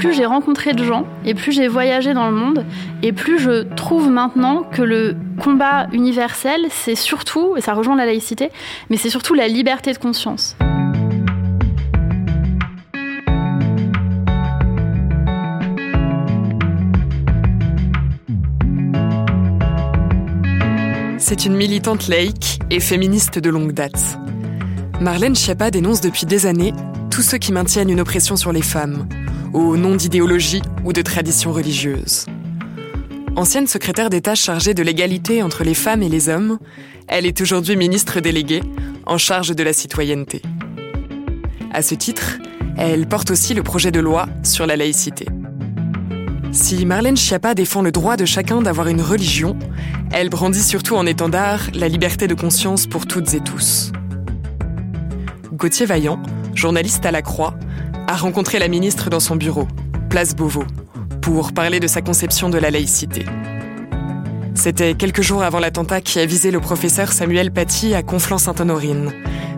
plus j'ai rencontré de gens et plus j'ai voyagé dans le monde et plus je trouve maintenant que le combat universel, c'est surtout, et ça rejoint la laïcité, mais c'est surtout la liberté de conscience. C'est une militante laïque et féministe de longue date. Marlène Schiappa dénonce depuis des années tous ceux qui maintiennent une oppression sur les femmes, au nom d'idéologie ou de traditions religieuses. Ancienne secrétaire d'État chargée de l'égalité entre les femmes et les hommes, elle est aujourd'hui ministre déléguée en charge de la citoyenneté. À ce titre, elle porte aussi le projet de loi sur la laïcité. Si Marlène Schiappa défend le droit de chacun d'avoir une religion, elle brandit surtout en étendard la liberté de conscience pour toutes et tous. Gauthier Vaillant, journaliste à la Croix, a rencontré la ministre dans son bureau, place Beauvau, pour parler de sa conception de la laïcité. C'était quelques jours avant l'attentat qui a visé le professeur Samuel Paty à Conflans-Sainte-Honorine,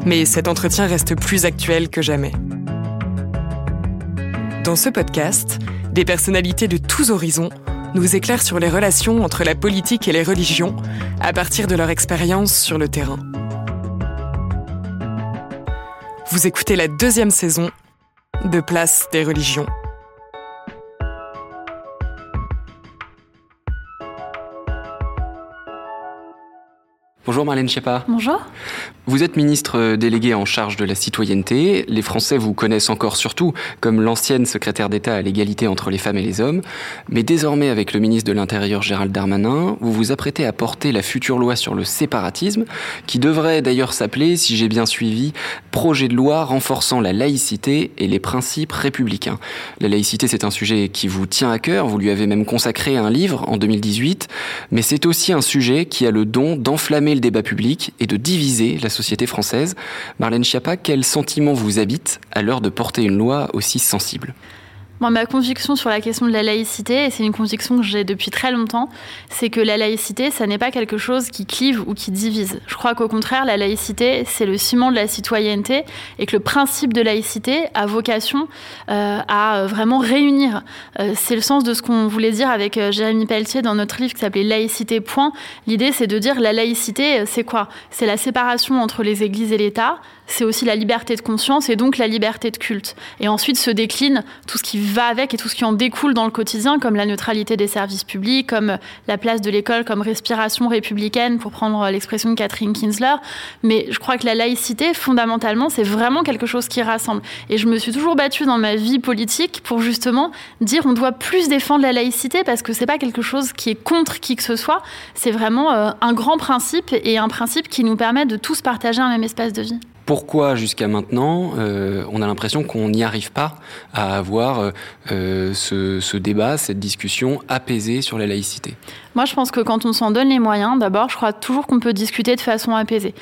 mais cet entretien reste plus actuel que jamais. Dans ce podcast, des personnalités de tous horizons nous éclairent sur les relations entre la politique et les religions à partir de leur expérience sur le terrain. Vous écoutez la deuxième saison de Place des religions. Bonjour Marlène Schiappa. Bonjour. Vous êtes ministre délégué en charge de la citoyenneté. Les Français vous connaissent encore surtout comme l'ancienne secrétaire d'État à l'égalité entre les femmes et les hommes. Mais désormais, avec le ministre de l'Intérieur Gérald Darmanin, vous vous apprêtez à porter la future loi sur le séparatisme, qui devrait d'ailleurs s'appeler, si j'ai bien suivi, projet de loi renforçant la laïcité et les principes républicains. La laïcité, c'est un sujet qui vous tient à cœur. Vous lui avez même consacré un livre en 2018. Mais c'est aussi un sujet qui a le don d'enflammer le débat public et de diviser la société française. Marlène Schiappa, quel sentiment vous habite à l'heure de porter une loi aussi sensible? Ma conviction sur la question de la laïcité, et c'est une conviction que j'ai depuis très longtemps, c'est que la laïcité, ça n'est pas quelque chose qui clive ou qui divise. Je crois qu'au contraire, la laïcité, c'est le ciment de la citoyenneté et que le principe de laïcité a vocation euh, à vraiment réunir. Euh, c'est le sens de ce qu'on voulait dire avec euh, Jérémy Pelletier dans notre livre qui s'appelait Laïcité, point. L'idée, c'est de dire la laïcité, c'est quoi? C'est la séparation entre les églises et l'État, c'est aussi la liberté de conscience et donc la liberté de culte. Et ensuite se décline tout ce qui va avec et tout ce qui en découle dans le quotidien, comme la neutralité des services publics, comme la place de l'école comme respiration républicaine, pour prendre l'expression de Catherine Kinsler. Mais je crois que la laïcité, fondamentalement, c'est vraiment quelque chose qui rassemble. Et je me suis toujours battue dans ma vie politique pour justement dire on doit plus défendre la laïcité parce que c'est pas quelque chose qui est contre qui que ce soit, c'est vraiment euh, un grand principe et un principe qui nous permet de tous partager un même espace de vie pourquoi jusqu'à maintenant euh, on a l'impression qu'on n'y arrive pas à avoir euh, euh, ce, débat, cette discussion apaisée sur la laïcité Moi je pense que quand on s'en donne les moyens, d'abord je crois toujours qu'on peut discuter de façon apaisée.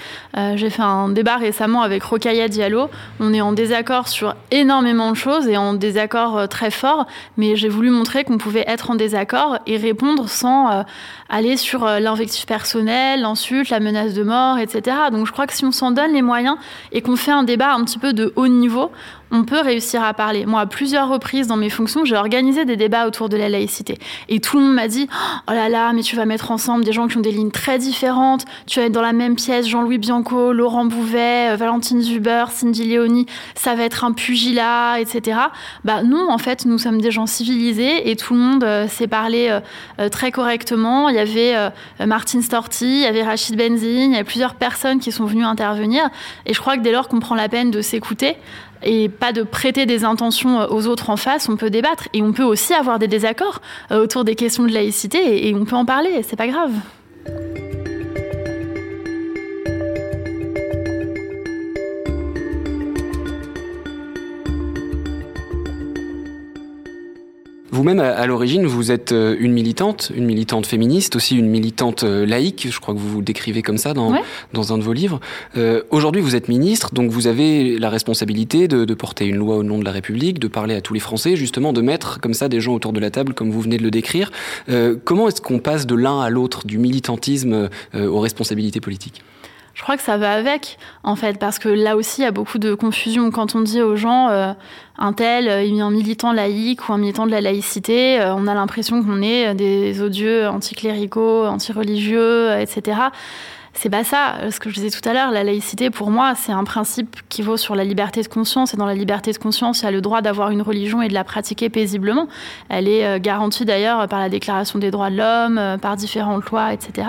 J'ai fait un débat récemment avec Rokaya Diallo, on est en désaccord sur énormément de choses et en désaccord très fort, mais j'ai voulu montrer qu'on pouvait être en désaccord et répondre sans aller sur l'invectif personnel, l'insulte, la menace de mort, etc. Donc je crois que si on s'en donne les moyens, et qu'on fait un débat un petit peu de haut niveau, on peut réussir à parler. Moi, à plusieurs reprises dans mes fonctions, j'ai organisé des débats autour de la laïcité. Et tout le monde m'a dit Oh là là, mais tu vas mettre ensemble des gens qui ont des lignes très différentes. Tu vas être dans la même pièce, Jean-Louis Bianco, Laurent Bouvet, euh, Valentine Zuber, Cindy Léoni. Ça va être un pugilat, etc. Bah, non, en fait, nous sommes des gens civilisés et tout le monde euh, s'est parlé euh, très correctement. Il y avait Martine Storti, il y avait Rachid Benzine, il y a plusieurs personnes qui sont venues intervenir. Et je crois que dès lors qu'on prend la peine de s'écouter, et pas de prêter des intentions euh, aux autres en face, on peut débattre. Et on peut aussi avoir des désaccords euh, autour des questions de laïcité et, on peut en parler, c'est pas grave. Vous-même, à, l'origine, vous êtes euh, une militante, une militante féministe, aussi une militante euh, laïque, je crois que vous vous décrivez comme ça dans, dans un de vos livres. Euh, Aujourd'hui, vous êtes ministre, donc vous avez la responsabilité de, de, porter une loi au nom de la République, de parler à tous les Français, justement, de mettre comme ça des gens autour de la table, comme vous venez de le décrire. Euh, comment est-ce qu'on passe de l'un à l'autre, du militantisme euh, aux responsabilités politiques? Je crois que ça va avec, en fait, parce que là aussi, il y a beaucoup de confusion. Quand on dit aux gens, euh, un tel, euh, un militant laïque ou un militant de la laïcité, euh, on a l'impression qu'on est des odieux anticléricaux, antireligieux, etc. C'est pas ça. Ce que je disais tout à l'heure, la laïcité, pour moi, c'est un principe qui vaut sur la liberté de conscience. Et dans la liberté de conscience, il y a le droit d'avoir une religion et de la pratiquer paisiblement. Elle est euh, garantie d'ailleurs par la Déclaration des droits de l'homme, euh, par différentes lois, etc.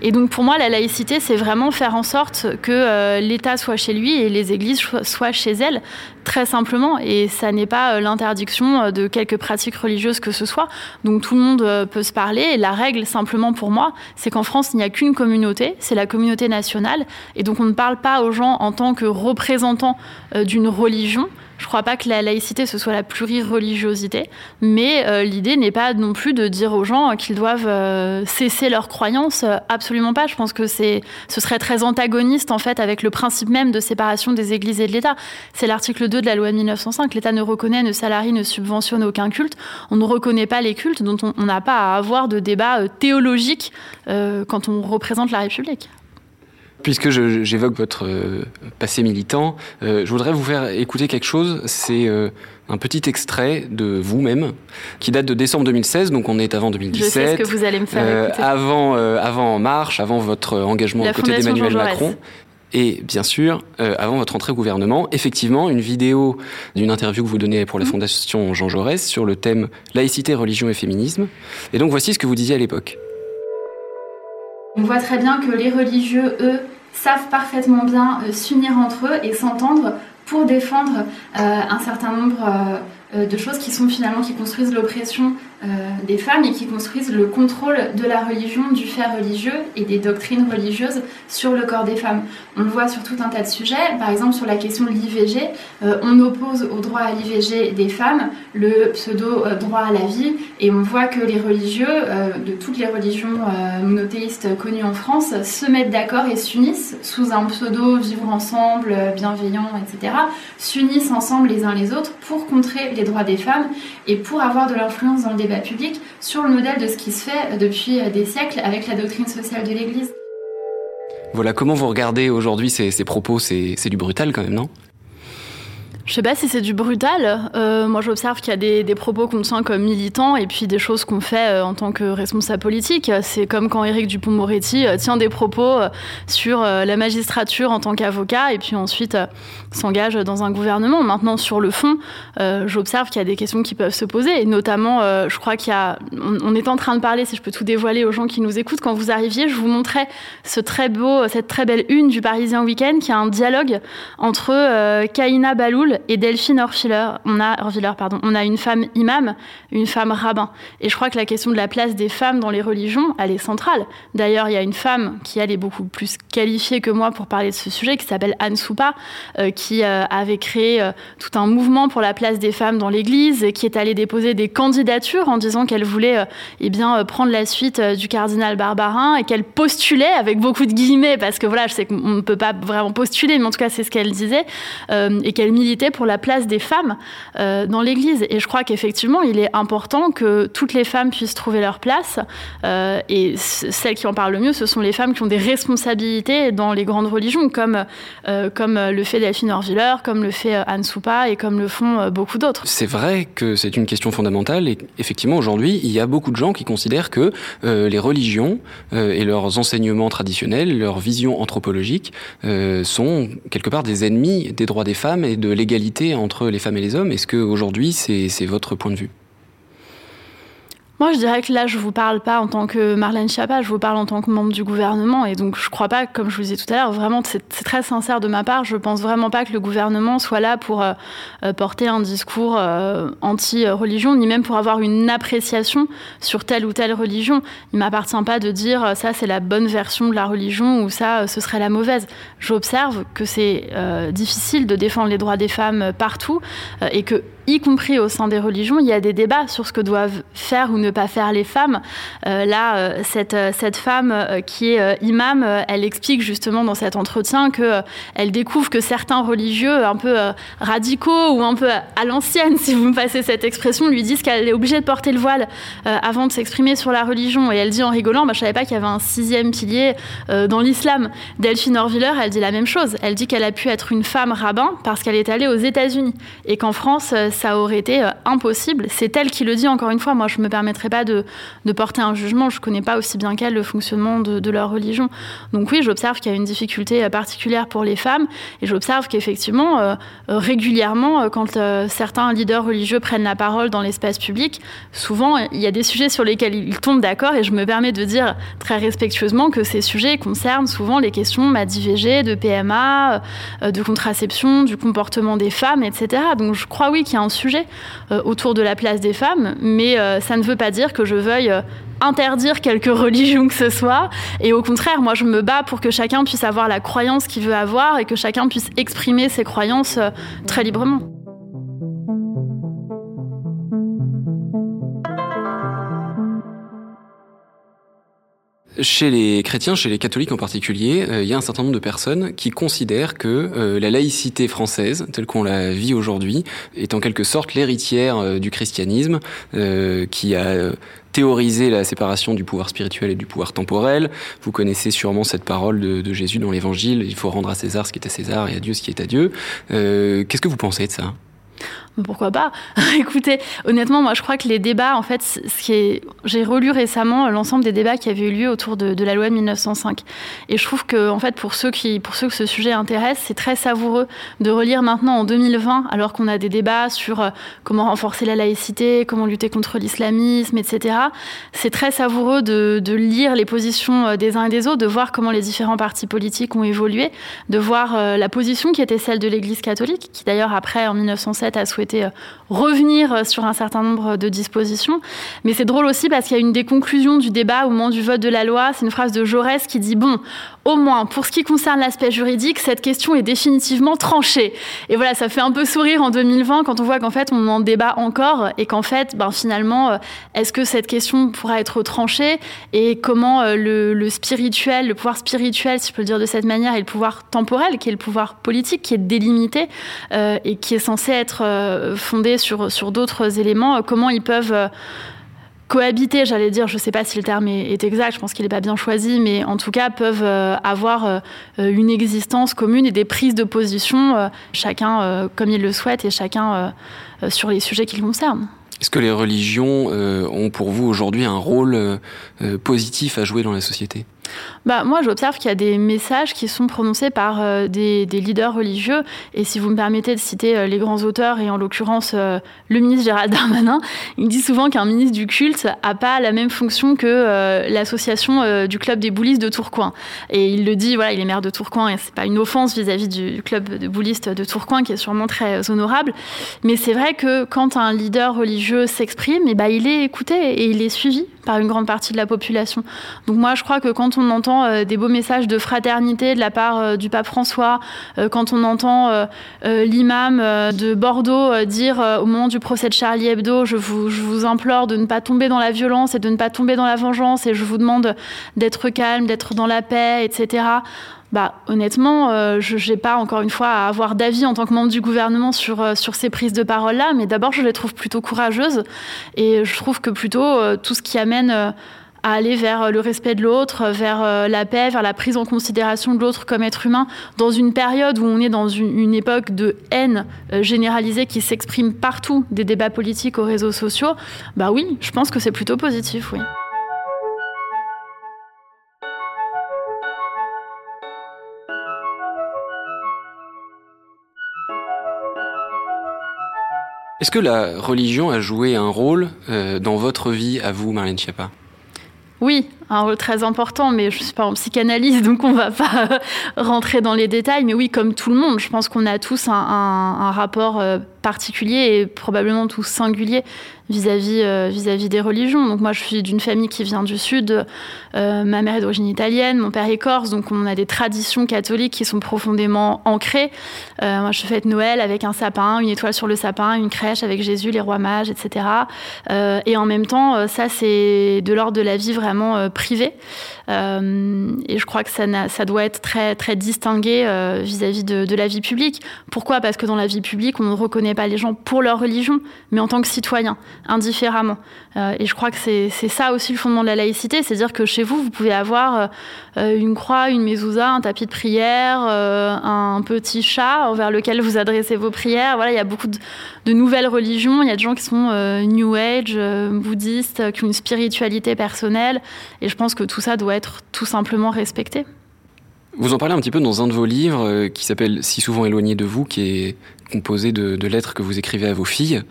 Et donc, pour moi, la laïcité, c'est vraiment faire en sorte que euh, l'État soit chez lui et les églises soient chez elles, très simplement. Et ça n'est pas l'interdiction de quelques pratiques religieuses que ce soit. Donc, tout le monde peut se parler. Et la règle, simplement pour moi, c'est qu'en France, il n'y a qu'une communauté c'est la communauté nationale. Et donc on ne parle pas aux gens en tant que représentants euh, d'une religion. Je ne crois pas que la laïcité, ce soit la plurireligiosité, mais euh, l'idée n'est pas non plus de dire aux gens qu'ils doivent euh, cesser leurs croyances. absolument pas. Je pense que ce serait très antagoniste, en fait, avec le principe même de séparation des églises et de l'État. C'est l'article 2 de la loi de 1905. L'État ne reconnaît, ne salarie, ne subventionne aucun culte. On ne reconnaît pas les cultes dont on n'a pas à avoir de débat théologique quand on représente la République. Puisque j'évoque votre euh, passé militant, euh, je voudrais vous faire écouter quelque chose. C'est euh, un petit extrait de vous-même qui date de décembre 2016, donc on est avant 2017. Je sais ce que vous allez me faire écouter. Avant, avant En Marche, avant votre engagement aux côtés d'Emmanuel Macron. Et bien sûr, avant votre entrée au gouvernement, effectivement, une vidéo d'une interview que vous donnez pour la mmh. Fondation Jean Jaurès sur le thème laïcité, religion et féminisme. Et donc voici ce que vous disiez à l'époque. On voit très bien que les religieux, eux, savent parfaitement bien euh, s'unir entre eux et s'entendre pour défendre euh, un certain nombre euh, de choses qui sont finalement qui construisent l'oppression euh, des femmes et qui construisent le contrôle de la religion, du fait religieux et des doctrines religieuses sur le corps des femmes. On le voit sur tout un tas de sujets, par exemple sur la question de l'IVG, euh, on oppose au droit à l'IVG des femmes le pseudo euh, droit à la vie et on voit que les religieux de toutes les religions monothéistes connues en France se mettent d'accord et s'unissent sous un pseudo vivre ensemble, bienveillant, etc. s'unissent ensemble les uns les autres pour contrer les droits des femmes et pour avoir de l'influence dans le débat public sur le modèle de ce qui se fait depuis des siècles avec la doctrine sociale de l'Église. Voilà, comment vous regardez aujourd'hui ces, ces propos? C'est du brutal quand même, non? Je sais pas si c'est du brutal. Euh, moi, j'observe qu'il y a des, propos qu'on tient comme militants et puis des choses qu'on fait euh, en tant que responsable politique. C'est comme quand Éric Dupont-Moretti euh, tient des propos sur la magistrature en tant qu'avocat et puis ensuite s'engage dans un gouvernement. Maintenant, sur le fond, j'observe qu'il y a des questions qui peuvent se poser. Et notamment, je crois qu'il y a. On, est en train de parler, si je peux tout dévoiler aux gens qui nous écoutent, quand vous arriviez, je vous montrais cette très belle une du Parisien Week-end qui a un dialogue entre Kaina Baloul et Delphine Orviller, on a, pardon, on a une femme imam, une femme rabbin. Et je crois que la question de la place des femmes dans les religions, elle est centrale. D'ailleurs, il y a une femme qui, elle, est beaucoup plus qualifiée que moi pour parler de ce sujet, qui s'appelle Anne Soupa, euh, qui euh, avait créé euh, tout un mouvement pour la place des femmes dans l'Église, qui est allée déposer des candidatures en disant qu'elle voulait eh bien, prendre la suite du cardinal Barbarin et qu'elle postulait, avec beaucoup de guillemets, parce que voilà, je sais qu'on ne peut pas vraiment postuler, mais en tout cas, c'est ce qu'elle disait, et qu'elle militait pour la place des femmes euh, dans l'Église. Et je crois qu'effectivement, il est important que toutes les femmes puissent trouver leur place. Euh, et celles qui en parlent le mieux, ce sont les femmes qui ont des responsabilités dans les grandes religions, comme, euh, comme le fait Delphine Orviller, comme le fait Anne Soupa et comme le font beaucoup d'autres. C'est vrai que c'est une question fondamentale et effectivement, aujourd'hui, il y a beaucoup de gens qui considèrent que les religions et leurs enseignements traditionnels, leurs visions anthropologiques sont quelque part des ennemis des droits des femmes et de l'égalité entre les femmes et les hommes. Est-ce qu'aujourd'hui, c'est votre point de vue? Moi, je dirais que là, je vous parle pas en tant que Marlène Schiappa, je vous parle en tant que membre du gouvernement. Et donc, je crois pas, comme je vous disais tout à l'heure, vraiment, c'est très sincère de ma part. Je pense vraiment pas que le gouvernement soit là pour euh, euh, porter un discours euh, anti-religion, ni même pour avoir une appréciation sur telle ou telle religion. Il m'appartient pas de dire ça, c'est la bonne version de la religion ou ça, ce serait la mauvaise. J'observe que c'est difficile de défendre les droits des femmes partout et que y compris au sein des religions, il y a des débats sur ce que doivent faire ou ne pas faire les femmes. Euh, là, euh, cette, euh, cette femme qui est imam, elle explique justement dans cet entretien que elle découvre que certains religieux un peu radicaux ou un peu à l'ancienne, si vous me passez cette expression, lui disent qu'elle est obligée de porter le voile avant de s'exprimer sur la religion. Et elle dit en rigolant, bah, je savais pas qu'il y avait un sixième pilier dans l'islam. Delphine Orviller, elle dit la même chose. Elle dit qu'elle a pu être une femme rabbin parce qu'elle est allée aux États-Unis et qu'en France, ça aurait été impossible. C'est elle qui le dit encore une fois. Moi, je me permettrai pas de, porter un jugement. Je connais pas aussi bien qu'elle le fonctionnement de, leur religion. Donc oui, j'observe qu'il y a une difficulté euh, particulière pour les femmes et j'observe qu'effectivement, euh, euh, régulièrement, quand certains leaders religieux prennent la parole dans l'espace public, souvent, il y a des sujets sur lesquels ils tombent d'accord et je me permets de dire très respectueusement que ces sujets concernent souvent les questions d'IVG, de PMA, de contraception, du comportement des femmes, etc. Donc je crois oui qu'il y a un sujet autour de la place des femmes, mais ça ne veut pas dire que je veuille interdire quelque religion que ce soit. Et au contraire, moi, je me bats pour que chacun puisse avoir la croyance qu'il veut avoir et que chacun puisse exprimer ses croyances euh, très librement. Chez les chrétiens, chez les catholiques en particulier, euh, il y a un certain nombre de personnes qui considèrent que euh, la laïcité française, telle qu'on la vit aujourd'hui, est en quelque sorte l'héritière du christianisme, qui a théoriser la séparation du pouvoir spirituel et du pouvoir temporel. Vous connaissez sûrement cette parole de, Jésus dans l'Évangile, il faut rendre à César ce qui est à César et à Dieu ce qui est à Dieu. Euh, qu'est-ce que vous pensez de ça? Pourquoi pas Écoutez, honnêtement, moi je crois que les débats, en fait, ce qui est... j'ai relu récemment l'ensemble des débats qui avaient eu lieu autour de, la loi de 1905. Et je trouve que, en fait, pour ceux, qui, pour ceux que ce sujet intéresse, c'est très savoureux de relire maintenant en 2020, alors qu'on a des débats sur euh, comment renforcer la laïcité, comment lutter contre l'islamisme, etc. C'est très savoureux de, de, lire les positions euh, des uns et des autres, de voir comment les différents partis politiques ont évolué, de voir euh, la position qui était celle de l'Église catholique, qui d'ailleurs après, en 1907, a souhaité souhaité euh, revenir euh, sur un certain nombre de dispositions. Mais c'est drôle aussi parce qu'il y a une des conclusions du débat au moment du vote de la loi. C'est une phrase de Jaurès qui dit Bon, au moins, pour ce qui concerne l'aspect juridique, cette question est définitivement tranchée. Et voilà, ça fait un peu sourire en 2020 quand on voit qu'en fait, on en débat encore et qu'en fait, ben, finalement, euh, est-ce que cette question pourra être tranchée et comment le, le, spirituel, le pouvoir spirituel, si je peux le dire de cette manière, et le pouvoir temporel, qui est le pouvoir politique, qui est délimité euh, et qui est censé être euh, fondé sur, sur d'autres éléments, euh, comment ils peuvent cohabiter, j'allais dire, je ne sais pas si le terme est, exact, je pense qu'il n'est pas bien choisi, mais en tout cas peuvent avoir une existence commune et des prises de position, chacun comme il le souhaite et chacun sur les sujets qui le concernent. Est-ce que les religions ont pour vous aujourd'hui un rôle positif à jouer dans la société? Bah, Moi, j'observe qu'il y a des messages qui sont prononcés par euh, des, leaders religieux. Et si vous me permettez de citer euh, les grands auteurs, et en l'occurrence euh, le ministre Gérald Darmanin, il dit souvent qu'un ministre du culte n'a pas la même fonction que l'association du club des boulistes de Tourcoing. Et il le dit, voilà, il est maire de Tourcoing, et c'est pas une offense vis-à-vis du club de boulistes de Tourcoing, qui est sûrement très honorable. Mais c'est vrai que quand un leader religieux s'exprime, eh ben, il est écouté et il est suivi par une grande partie de la population. Donc moi, je crois que quand on entend euh, des beaux messages de fraternité de la part euh, du pape François, euh, quand on entend l'imam de Bordeaux dire au moment du procès de Charlie Hebdo, je vous, je vous implore de ne pas tomber dans la violence et de ne pas tomber dans la vengeance, et je vous demande d'être calme, d'être dans la paix, etc. Bah, honnêtement, je n'ai pas encore une fois à avoir d'avis en tant que membre du gouvernement sur, sur ces prises de parole-là, mais d'abord, je les trouve plutôt courageuses et je trouve que plutôt tout ce qui amène à aller vers le respect de l'autre, vers euh, la paix, vers la prise en considération de l'autre comme être humain, dans une période où on est dans une, époque de haine euh, généralisée qui s'exprime partout, des débats politiques aux réseaux sociaux, bah oui, je pense que c'est plutôt positif, oui. Est-ce que la religion a joué un rôle euh, dans votre vie à vous, Marlène Schiappa? Oui, un rôle très important, mais je ne suis pas en psychanalyse, donc on ne va pas rentrer dans les détails. Mais oui, comme tout le monde, je pense qu'on a tous un, rapport euh, particulier et probablement tous singulier vis-à-vis euh, vis-à-vis des religions. Donc moi, je suis d'une famille qui vient du sud. Euh, ma mère est d'origine italienne, mon père est corse, donc on a des traditions catholiques qui sont profondément ancrées. Euh, moi, je fête Noël avec un sapin, une étoile sur le sapin, une crèche avec Jésus, les rois mages, etc. et en même temps, ça, c'est de l'ordre de la vie vraiment privée. et je crois que ça, ça doit être très, très distingué vis-à-vis de, la vie publique. Pourquoi? Parce que dans la vie publique, on ne reconnaît pas les gens pour leur religion, mais en tant que citoyens indifféremment. Euh, et je crois que c'est ça aussi le fondement de la laïcité, c'est-à-dire que chez vous, vous pouvez avoir euh, une croix, une mezouza, un tapis de prière, euh, un petit chat vers lequel vous adressez vos prières. Voilà, il y a beaucoup de, nouvelles religions, il y a des gens qui sont New Age, bouddhistes, qui ont une spiritualité personnelle, et je pense que tout ça doit être tout simplement respecté. Vous en parlez un petit peu dans un de vos livres qui s'appelle Si souvent éloigné de vous, qui est composé de, lettres que vous écrivez à vos filles.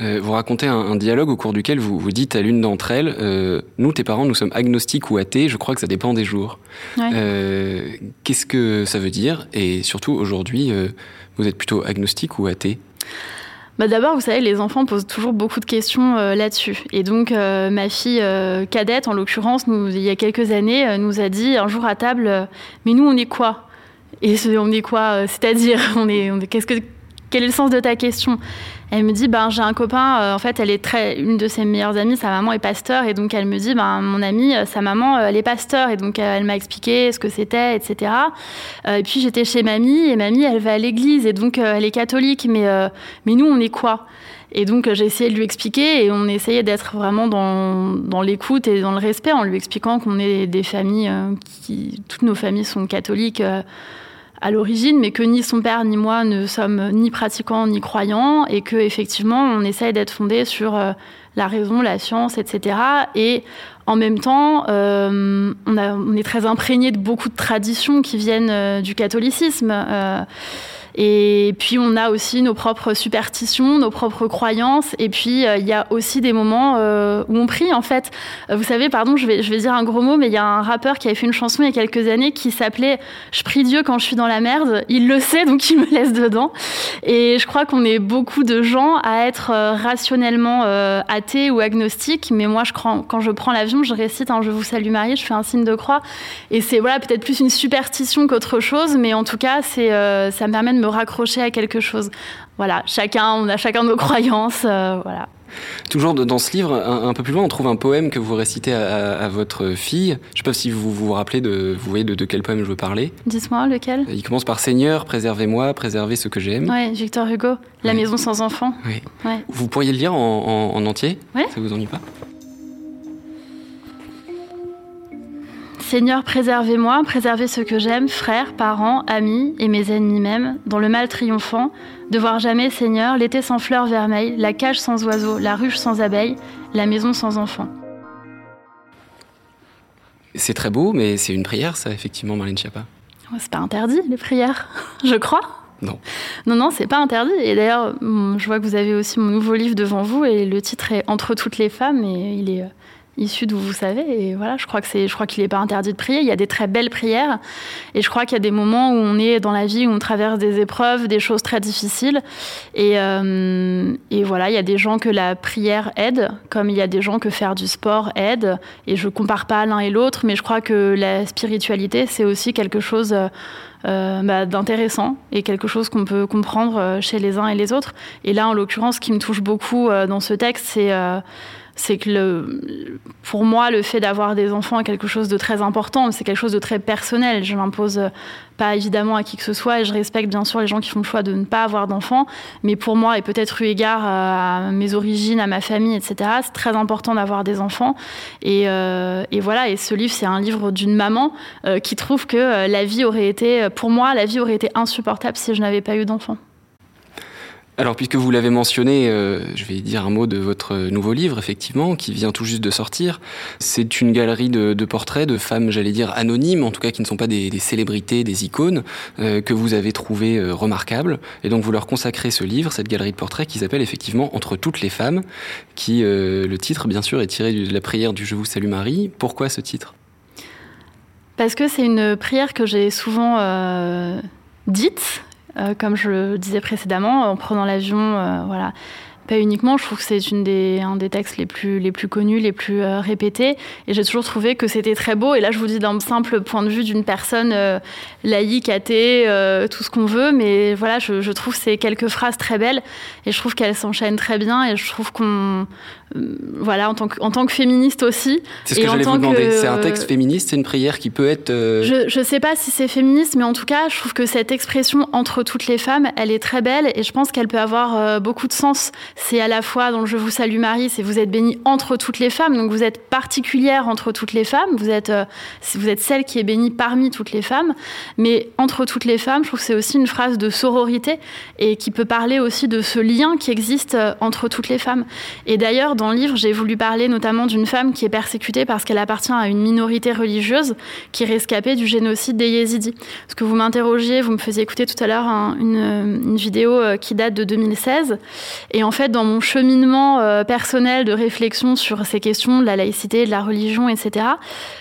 Euh, vous racontez un, dialogue au cours duquel vous, vous dites à l'une d'entre elles euh, Nous, tes parents, nous sommes agnostiques ou athées, je crois que ça dépend des jours. Euh, qu'est-ce que ça veut dire? Et surtout, aujourd'hui, vous êtes plutôt agnostique ou athée? Bah D'abord, vous savez, les enfants posent toujours beaucoup de questions là-dessus. Et donc, ma fille cadette, en l'occurrence, il y a quelques années, nous a dit un jour à table Mais nous, on est quoi? Et on est quoi C'est-à-dire, on est, on est qu'est-ce que quel est le sens de ta question? Elle me dit, ben, j'ai un copain, euh, en fait, elle est très, une de ses meilleures amies, sa maman est pasteur, et donc elle me dit, ben, mon amie, euh, sa maman, euh, elle est pasteur, et donc elle m'a expliqué ce que c'était, etc. et puis j'étais chez mamie, et mamie, elle va à l'église, et donc elle est catholique, mais, mais nous, on est quoi? Et donc j'ai essayé de lui expliquer et on essayait d'être vraiment dans, dans l'écoute et dans le respect en lui expliquant qu'on est des familles qui toutes nos familles sont catholiques à l'origine, mais que ni son père ni moi ne sommes ni pratiquants ni croyants, et que effectivement on essaye d'être fondé sur euh, la raison, la science, etc. Et en même temps, euh, on, est très imprégné de beaucoup de traditions qui viennent euh, du catholicisme. Et puis on a aussi nos propres superstitions, nos propres croyances. Et puis euh, il y a aussi des moments euh, où on prie en fait. Euh, vous savez, pardon, je vais, je vais dire un gros mot, mais il y a un rappeur qui avait fait une chanson il y a quelques années qui s'appelait Je prie Dieu quand je suis dans la merde. Il le sait, donc il me laisse dedans. Et je crois qu'on est beaucoup de gens à être rationnellement athées ou agnostiques. Mais moi, je crois, quand je prends l'avion, je récite Je vous salue Marie, je fais un signe de croix. Et c'est voilà, peut-être plus une superstition qu'autre chose, mais en tout cas, ça me permet de me raccrocher à quelque chose. Voilà, chacun, on a chacun nos croyances, euh, voilà. Toujours dans ce livre, un, peu plus loin, on trouve un poème que vous récitez à, votre fille. Je ne sais pas si vous vous rappelez de, vous voyez de, quel poème je veux parler. Dites-moi lequel? Il commence par Seigneur, préservez-moi, préservez ce que j'aime. Oui, Victor Hugo, La maison sans enfants. Oui. Vous pourriez le lire en, en entier? Ouais. Ça vous ennuie pas? Seigneur, préservez-moi, préservez ce que j'aime, frères, parents, amis et mes ennemis même, dans le mal triomphant, de voir jamais, Seigneur, l'été sans fleurs vermeilles, la cage sans oiseaux, la ruche sans abeilles, la maison sans enfants. C'est très beau, mais c'est une prière, ça, effectivement, Marlène Schiappa. C'est pas interdit, les prières, je crois. Non. Non, non, c'est pas interdit. Et d'ailleurs, je vois que vous avez aussi mon nouveau livre devant vous, et le titre est Entre toutes les femmes, et il est issu d'où vous savez. Et voilà, je crois que c'est, je crois qu'il n'est pas interdit de prier. Il y a des très belles prières. Et je crois qu'il y a des moments où on est dans la vie, où on traverse des épreuves, des choses très difficiles. Et, euh, et voilà, il y a des gens que la prière aide, comme il y a des gens que faire du sport aide. Et je compare pas l'un et l'autre, mais je crois que la spiritualité, c'est aussi quelque chose euh, bah, d'intéressant et quelque chose qu'on peut comprendre chez les uns et les autres. Et là, en l'occurrence, ce qui me touche beaucoup euh, dans ce texte, c'est c'est que pour moi, le fait d'avoir des enfants est quelque chose de très important, c'est quelque chose de très personnel. Je l'impose pas évidemment à qui que ce soit et je respecte bien sûr les gens qui font le choix de ne pas avoir d'enfants, mais pour moi, et peut-être eu égard à mes origines, à ma famille, etc., c'est très important d'avoir des enfants. Et, euh, et, voilà, et ce livre, c'est un livre d'une maman euh, qui trouve que euh, la vie aurait été, pour moi, la vie aurait été insupportable si je n'avais pas eu d'enfants. Alors, puisque vous l'avez mentionné, euh, je vais dire un mot de votre nouveau livre, effectivement, qui vient tout juste de sortir. C'est une galerie de, portraits de femmes, j'allais dire, anonymes, en tout cas qui ne sont pas des, célébrités, des icônes, euh, que vous avez trouvées euh, remarquables. Et donc, vous leur consacrez ce livre, cette galerie de portraits, qui s'appelle effectivement Entre toutes les femmes, qui, le titre, bien sûr, est tiré de la prière du Je vous salue Marie. Pourquoi ce titre? Parce que c'est une prière que j'ai souvent dite, comme je le disais précédemment, en prenant l'avion, euh, voilà pas uniquement, je trouve que c'est une des, un des textes les plus, les plus connus, les plus euh, répétés. Et j'ai toujours trouvé que c'était très beau. Et là, je vous dis d'un simple point de vue d'une personne euh, laïque, athée, euh, tout ce qu'on veut. Mais voilà, je, je, trouve ces quelques phrases très belles. Et je trouve qu'elles s'enchaînent très bien. Et je trouve qu'on. voilà, en tant, que, en tant que féministe aussi. C'est ce que j'allais vous demander. C'est un texte féministe, c'est une prière qui peut être. Je ne sais pas si c'est féministe, mais en tout cas, je trouve que cette expression entre toutes les femmes, elle est très belle. Et je pense qu'elle peut avoir beaucoup de sens c'est à la fois dans Je vous salue Marie, c'est vous êtes bénie entre toutes les femmes, donc vous êtes particulière entre toutes les femmes, vous êtes, euh, vous êtes celle qui est bénie parmi toutes les femmes, mais entre toutes les femmes, je trouve que c'est aussi une phrase de sororité et qui peut parler aussi de ce lien qui existe euh, entre toutes les femmes. Et d'ailleurs, dans le livre, j'ai voulu parler notamment d'une femme qui est persécutée parce qu'elle appartient à une minorité religieuse qui est rescapée du génocide des Yézidis. Parce que vous m'interrogiez, vous me faisiez écouter tout à l'heure une, une, vidéo euh, qui date de 2016, et en fait, dans mon cheminement euh, personnel de réflexion sur ces questions de la laïcité, de la religion, etc.,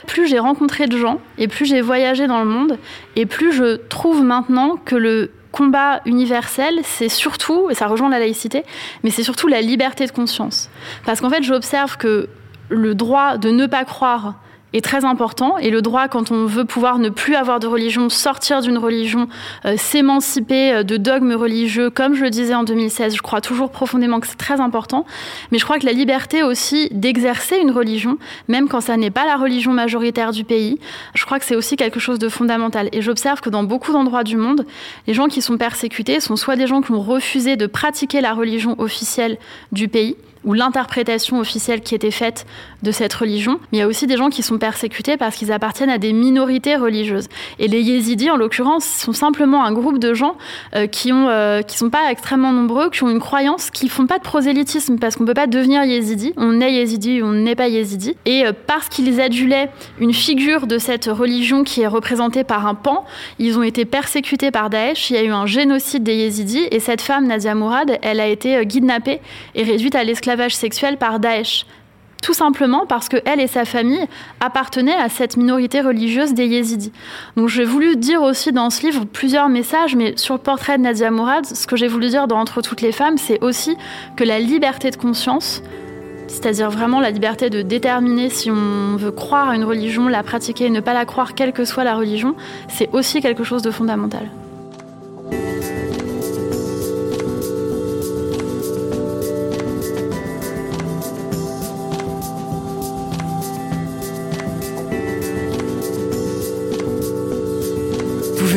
plus j'ai rencontré de gens et plus j'ai voyagé dans le monde, et plus je trouve maintenant que le combat universel, c'est surtout, et ça rejoint la laïcité, mais c'est surtout la liberté de conscience. Parce qu'en fait, j'observe que le droit de ne pas croire est très important et le droit quand on veut pouvoir ne plus avoir de religion, sortir d'une religion, euh, s'émanciper euh, de dogmes religieux, comme je le disais en 2016, je crois toujours profondément que c'est très important, mais je crois que la liberté aussi d'exercer une religion, même quand ça n'est pas la religion majoritaire du pays, je crois que c'est aussi quelque chose de fondamental. Et j'observe que dans beaucoup d'endroits du monde, les gens qui sont persécutés sont soit des gens qui ont refusé de pratiquer la religion officielle du pays, ou l'interprétation officielle qui était faite de cette religion. Mais il y a aussi des gens qui sont persécutés parce qu'ils appartiennent à des minorités religieuses. Et les yézidis, en l'occurrence, sont simplement un groupe de gens euh, qui ont, euh, sont pas extrêmement nombreux, qui ont une croyance, qui font pas de prosélytisme parce qu'on peut pas devenir yézidi. On est yézidi ou on n'est pas yézidi. Et euh, parce qu'ils adulaient une figure de cette religion qui est représentée par un pan, ils ont été persécutés par Daesh. Il y a eu un génocide des yézidis et cette femme, Nadia Mourad, elle a été kidnappée et réduite à l'esclavage sexuel par Daesh. Tout simplement parce que elle et sa famille appartenaient à cette minorité religieuse des Yézidis. Donc j'ai voulu dire aussi dans ce livre plusieurs messages, mais sur le portrait de Nadia Mourad, ce que j'ai voulu dire dans Entre toutes les femmes, c'est aussi que la liberté de conscience, c'est-à-dire vraiment la liberté de déterminer si on veut croire à une religion, la pratiquer et ne pas la croire, quelle que soit la religion, c'est aussi quelque chose de fondamental.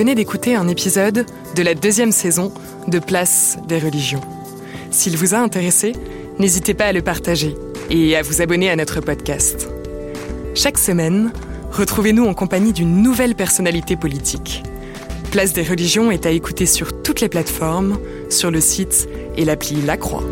Venez d'écouter un épisode de la deuxième saison de Place des religions. S'il vous a intéressé, n'hésitez pas à le partager et à vous abonner à notre podcast. Chaque semaine, retrouvez-nous en compagnie d'une nouvelle personnalité politique. Place des religions est à écouter sur toutes les plateformes, sur le site et l'appli La Croix.